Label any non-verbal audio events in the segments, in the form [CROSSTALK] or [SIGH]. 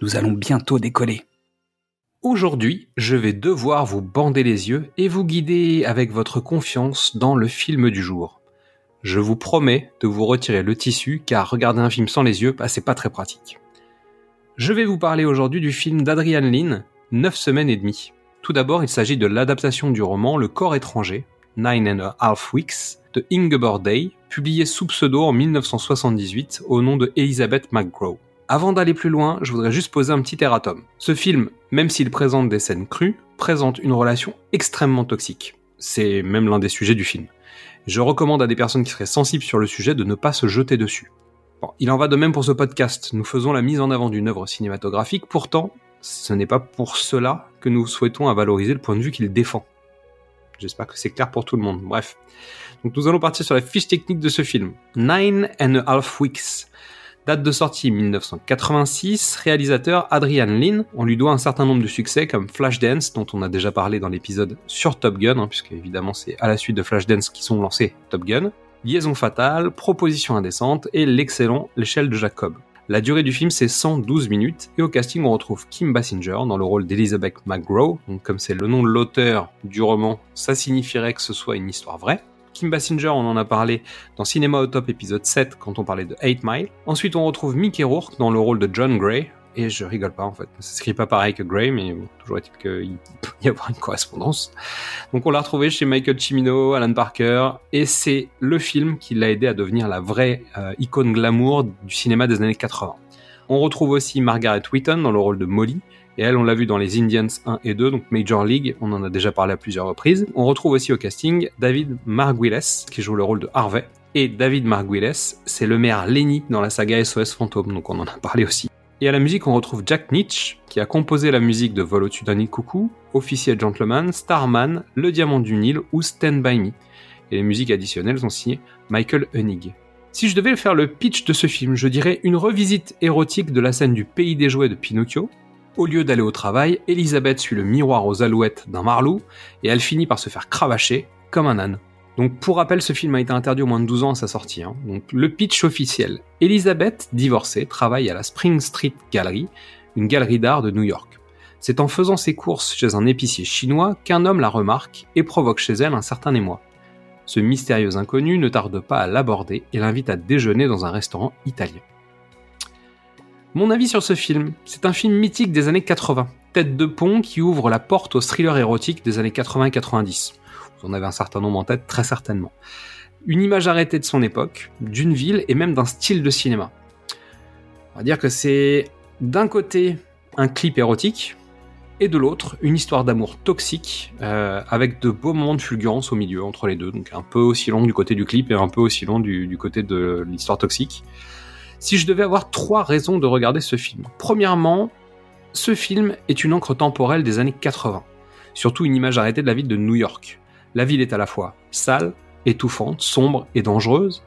nous allons bientôt décoller. Aujourd'hui, je vais devoir vous bander les yeux et vous guider avec votre confiance dans le film du jour. Je vous promets de vous retirer le tissu car regarder un film sans les yeux, bah, c'est pas très pratique. Je vais vous parler aujourd'hui du film d'Adrian Lynn, 9 semaines et demie. Tout d'abord, il s'agit de l'adaptation du roman Le corps étranger, Nine and a Half Weeks, de Ingeborg Day, publié sous pseudo en 1978 au nom de Elizabeth McGraw. Avant d'aller plus loin, je voudrais juste poser un petit erratum. Ce film, même s'il présente des scènes crues, présente une relation extrêmement toxique. C'est même l'un des sujets du film. Je recommande à des personnes qui seraient sensibles sur le sujet de ne pas se jeter dessus. Bon, il en va de même pour ce podcast. Nous faisons la mise en avant d'une œuvre cinématographique, pourtant, ce n'est pas pour cela que nous souhaitons à valoriser le point de vue qu'il défend. J'espère que c'est clair pour tout le monde. Bref. Donc nous allons partir sur la fiche technique de ce film. Nine and a Half Weeks. Date de sortie 1986, réalisateur Adrian Lynn, on lui doit un certain nombre de succès comme Flashdance, dont on a déjà parlé dans l'épisode sur Top Gun, hein, puisque évidemment c'est à la suite de Flashdance qui sont lancés Top Gun, Liaison fatale, Proposition indécente et l'excellent L'échelle de Jacob. La durée du film c'est 112 minutes et au casting on retrouve Kim Basinger dans le rôle d'Elizabeth McGraw, donc comme c'est le nom de l'auteur du roman, ça signifierait que ce soit une histoire vraie. Kim Basinger, on en a parlé dans Cinéma au Top épisode 7 quand on parlait de 8 Mile. Ensuite, on retrouve Mickey Rourke dans le rôle de John Gray. Et je rigole pas en fait, ça s'écrit pas pareil que Gray, mais toujours est-il qu'il peut y avoir une correspondance. Donc on l'a retrouvé chez Michael Cimino, Alan Parker, et c'est le film qui l'a aidé à devenir la vraie euh, icône glamour du cinéma des années 80. On retrouve aussi Margaret Wheaton dans le rôle de Molly, et elle, on l'a vu dans les Indians 1 et 2, donc Major League, on en a déjà parlé à plusieurs reprises. On retrouve aussi au casting David Marguiles, qui joue le rôle de Harvey. Et David Marguiles, c'est le maire Lenny dans la saga SOS Fantôme, donc on en a parlé aussi. Et à la musique, on retrouve Jack Nietzsche, qui a composé la musique de Vol au-dessus d'un coucou, Officier Gentleman, Starman, Le Diamant du Nil ou Stand By Me. Et les musiques additionnelles sont signées Michael Hunig. Si je devais faire le pitch de ce film, je dirais une revisite érotique de la scène du pays des jouets de Pinocchio, au lieu d'aller au travail, Elisabeth suit le miroir aux alouettes d'un marlou et elle finit par se faire cravacher comme un âne. Donc pour rappel, ce film a été interdit au moins de 12 ans à sa sortie. Hein. Donc le pitch officiel. Elisabeth, divorcée, travaille à la Spring Street Gallery, une galerie d'art de New York. C'est en faisant ses courses chez un épicier chinois qu'un homme la remarque et provoque chez elle un certain émoi. Ce mystérieux inconnu ne tarde pas à l'aborder et l'invite à déjeuner dans un restaurant italien. Mon avis sur ce film, c'est un film mythique des années 80, tête de pont qui ouvre la porte au thriller érotique des années 80 90. Vous en avez un certain nombre en tête, très certainement. Une image arrêtée de son époque, d'une ville et même d'un style de cinéma. On va dire que c'est d'un côté un clip érotique, et de l'autre une histoire d'amour toxique euh, avec de beaux moments de fulgurance au milieu entre les deux, donc un peu aussi long du côté du clip et un peu aussi long du côté de l'histoire toxique si je devais avoir trois raisons de regarder ce film. Premièrement, ce film est une encre temporelle des années 80, surtout une image arrêtée de la ville de New York. La ville est à la fois sale, étouffante, sombre et dangereuse,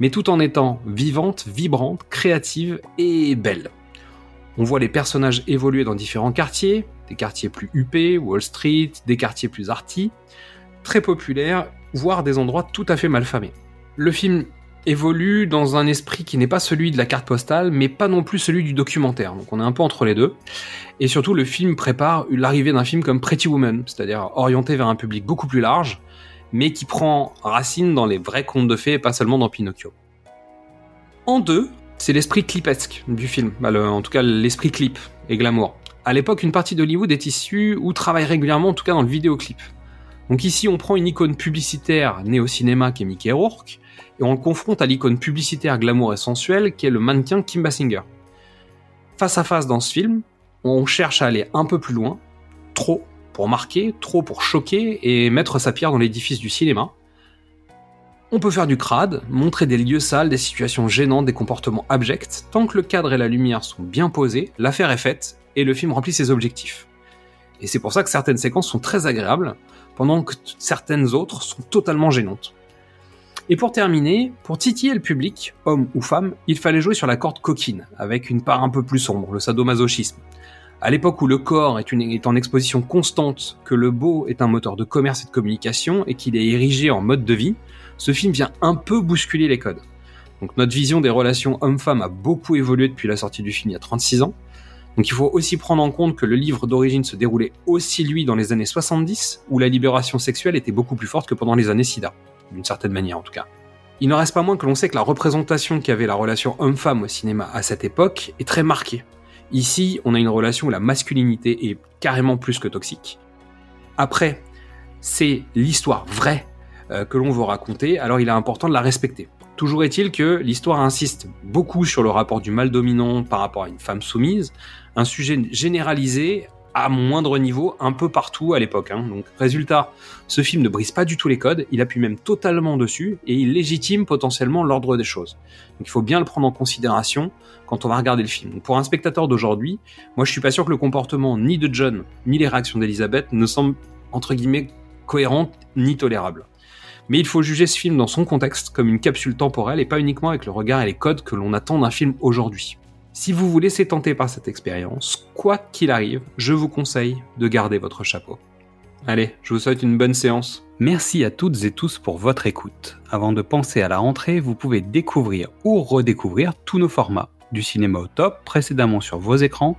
mais tout en étant vivante, vibrante, créative et belle. On voit les personnages évoluer dans différents quartiers, des quartiers plus huppés, Wall Street, des quartiers plus arty, très populaires, voire des endroits tout à fait malfamés. Le film évolue dans un esprit qui n'est pas celui de la carte postale, mais pas non plus celui du documentaire. Donc on est un peu entre les deux. Et surtout, le film prépare l'arrivée d'un film comme Pretty Woman, c'est-à-dire orienté vers un public beaucoup plus large, mais qui prend racine dans les vrais contes de fées et pas seulement dans Pinocchio. En deux, c'est l'esprit clipesque du film, bah, en tout cas l'esprit clip et glamour. À l'époque, une partie d'Hollywood est issue ou travaille régulièrement, en tout cas dans le vidéoclip. Donc ici, on prend une icône publicitaire née au cinéma qui est Mickey Rourke, et on le confronte à l'icône publicitaire glamour et sensuelle qui est le mannequin Kim Basinger. Face à face dans ce film, on cherche à aller un peu plus loin, trop pour marquer, trop pour choquer et mettre sa pierre dans l'édifice du cinéma. On peut faire du crade, montrer des lieux sales, des situations gênantes, des comportements abjects. Tant que le cadre et la lumière sont bien posés, l'affaire est faite et le film remplit ses objectifs. Et c'est pour ça que certaines séquences sont très agréables, pendant que certaines autres sont totalement gênantes. Et pour terminer, pour titiller le public, homme ou femme, il fallait jouer sur la corde coquine, avec une part un peu plus sombre, le sadomasochisme. À l'époque où le corps est, en exposition constante, que le beau est un moteur de commerce et de communication, et qu'il est érigé en mode de vie, ce film vient un peu bousculer les codes. Donc notre vision des relations homme-femme a beaucoup évolué depuis la sortie du film il y a 36 ans. Donc il faut aussi prendre en compte que le livre d'origine se déroulait aussi lui dans les années 70, où la libération sexuelle était beaucoup plus forte que pendant les années SIDA, d'une certaine manière en tout cas. Il n'en reste pas moins que l'on sait que la représentation qu'avait la relation homme-femme au cinéma à cette époque est très marquée. Ici, on a une relation où la masculinité est carrément plus que toxique. Après, c'est l'histoire vraie euh, que l'on veut raconter, alors il est important de la respecter. Toujours est-il que l'histoire insiste beaucoup sur le rapport du mal dominant par rapport à une femme soumise, un sujet généralisé à moindre niveau un peu partout à l'époque. Hein. Donc résultat, ce film ne brise pas du tout les codes, il appuie même totalement dessus et il légitime potentiellement l'ordre des choses. Donc il faut bien le prendre en considération quand on va regarder le film. Pour un spectateur d'aujourd'hui, moi je suis pas sûr que le comportement ni de John ni les réactions d'Elisabeth ne semblent entre guillemets cohérentes ni tolérables. Mais il faut juger ce film dans son contexte, comme une capsule temporelle et pas uniquement avec le regard et les codes que l'on attend d'un film aujourd'hui. Si vous vous laissez tenter par cette expérience, quoi qu'il arrive, je vous conseille de garder votre chapeau. Allez, je vous souhaite une bonne séance. Merci à toutes et tous pour votre écoute. Avant de penser à la rentrée, vous pouvez découvrir ou redécouvrir tous nos formats, du cinéma au top précédemment sur vos écrans,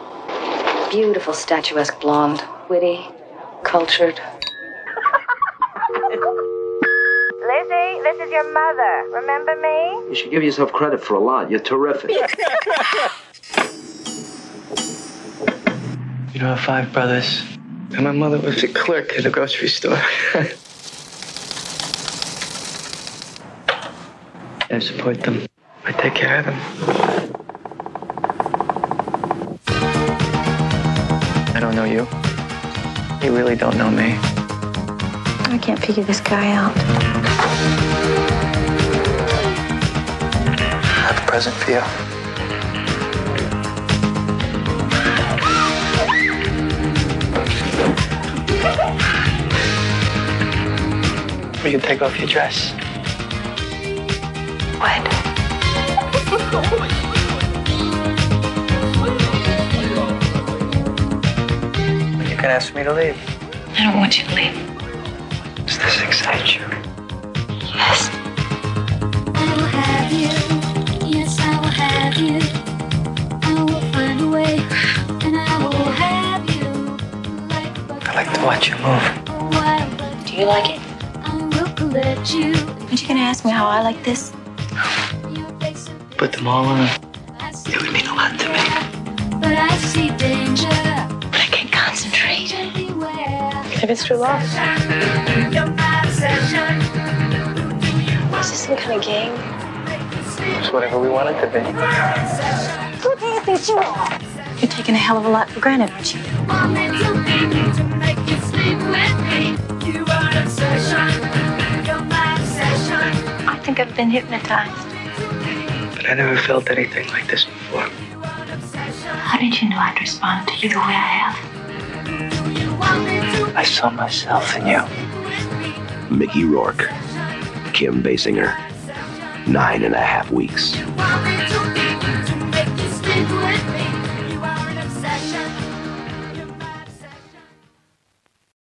Beautiful, statuesque blonde. Witty, cultured. Lizzie, this is your mother. Remember me? You should give yourself credit for a lot. You're terrific. you know, I have five brothers. And my mother was a clerk at a grocery store. [LAUGHS] I support them. I take care of them. Don't know you. You really don't know me. I can't figure this guy out. I have a present for you. You can take off your dress. What? Can ask me to leave. I don't want you to leave. Does this excite you? Yes. I will have you. Yes, I will have you. I will find a way, and I will have you. Like I like to watch you move. Do you like it? I will let you. Aren't you gonna ask me how I like this? Put them all on. It would mean a lot to me. But I see danger. Maybe it's true love. Is this some kind of game? It's whatever we want it to be. Who do you think you are? You're taking a hell of a lot for granted, aren't you? I think I've been hypnotized. But I never felt anything like this before. How did you know I'd respond to you the way I have? I saw myself in you. Mickey Rourke, Kim Basinger, nine and a half weeks.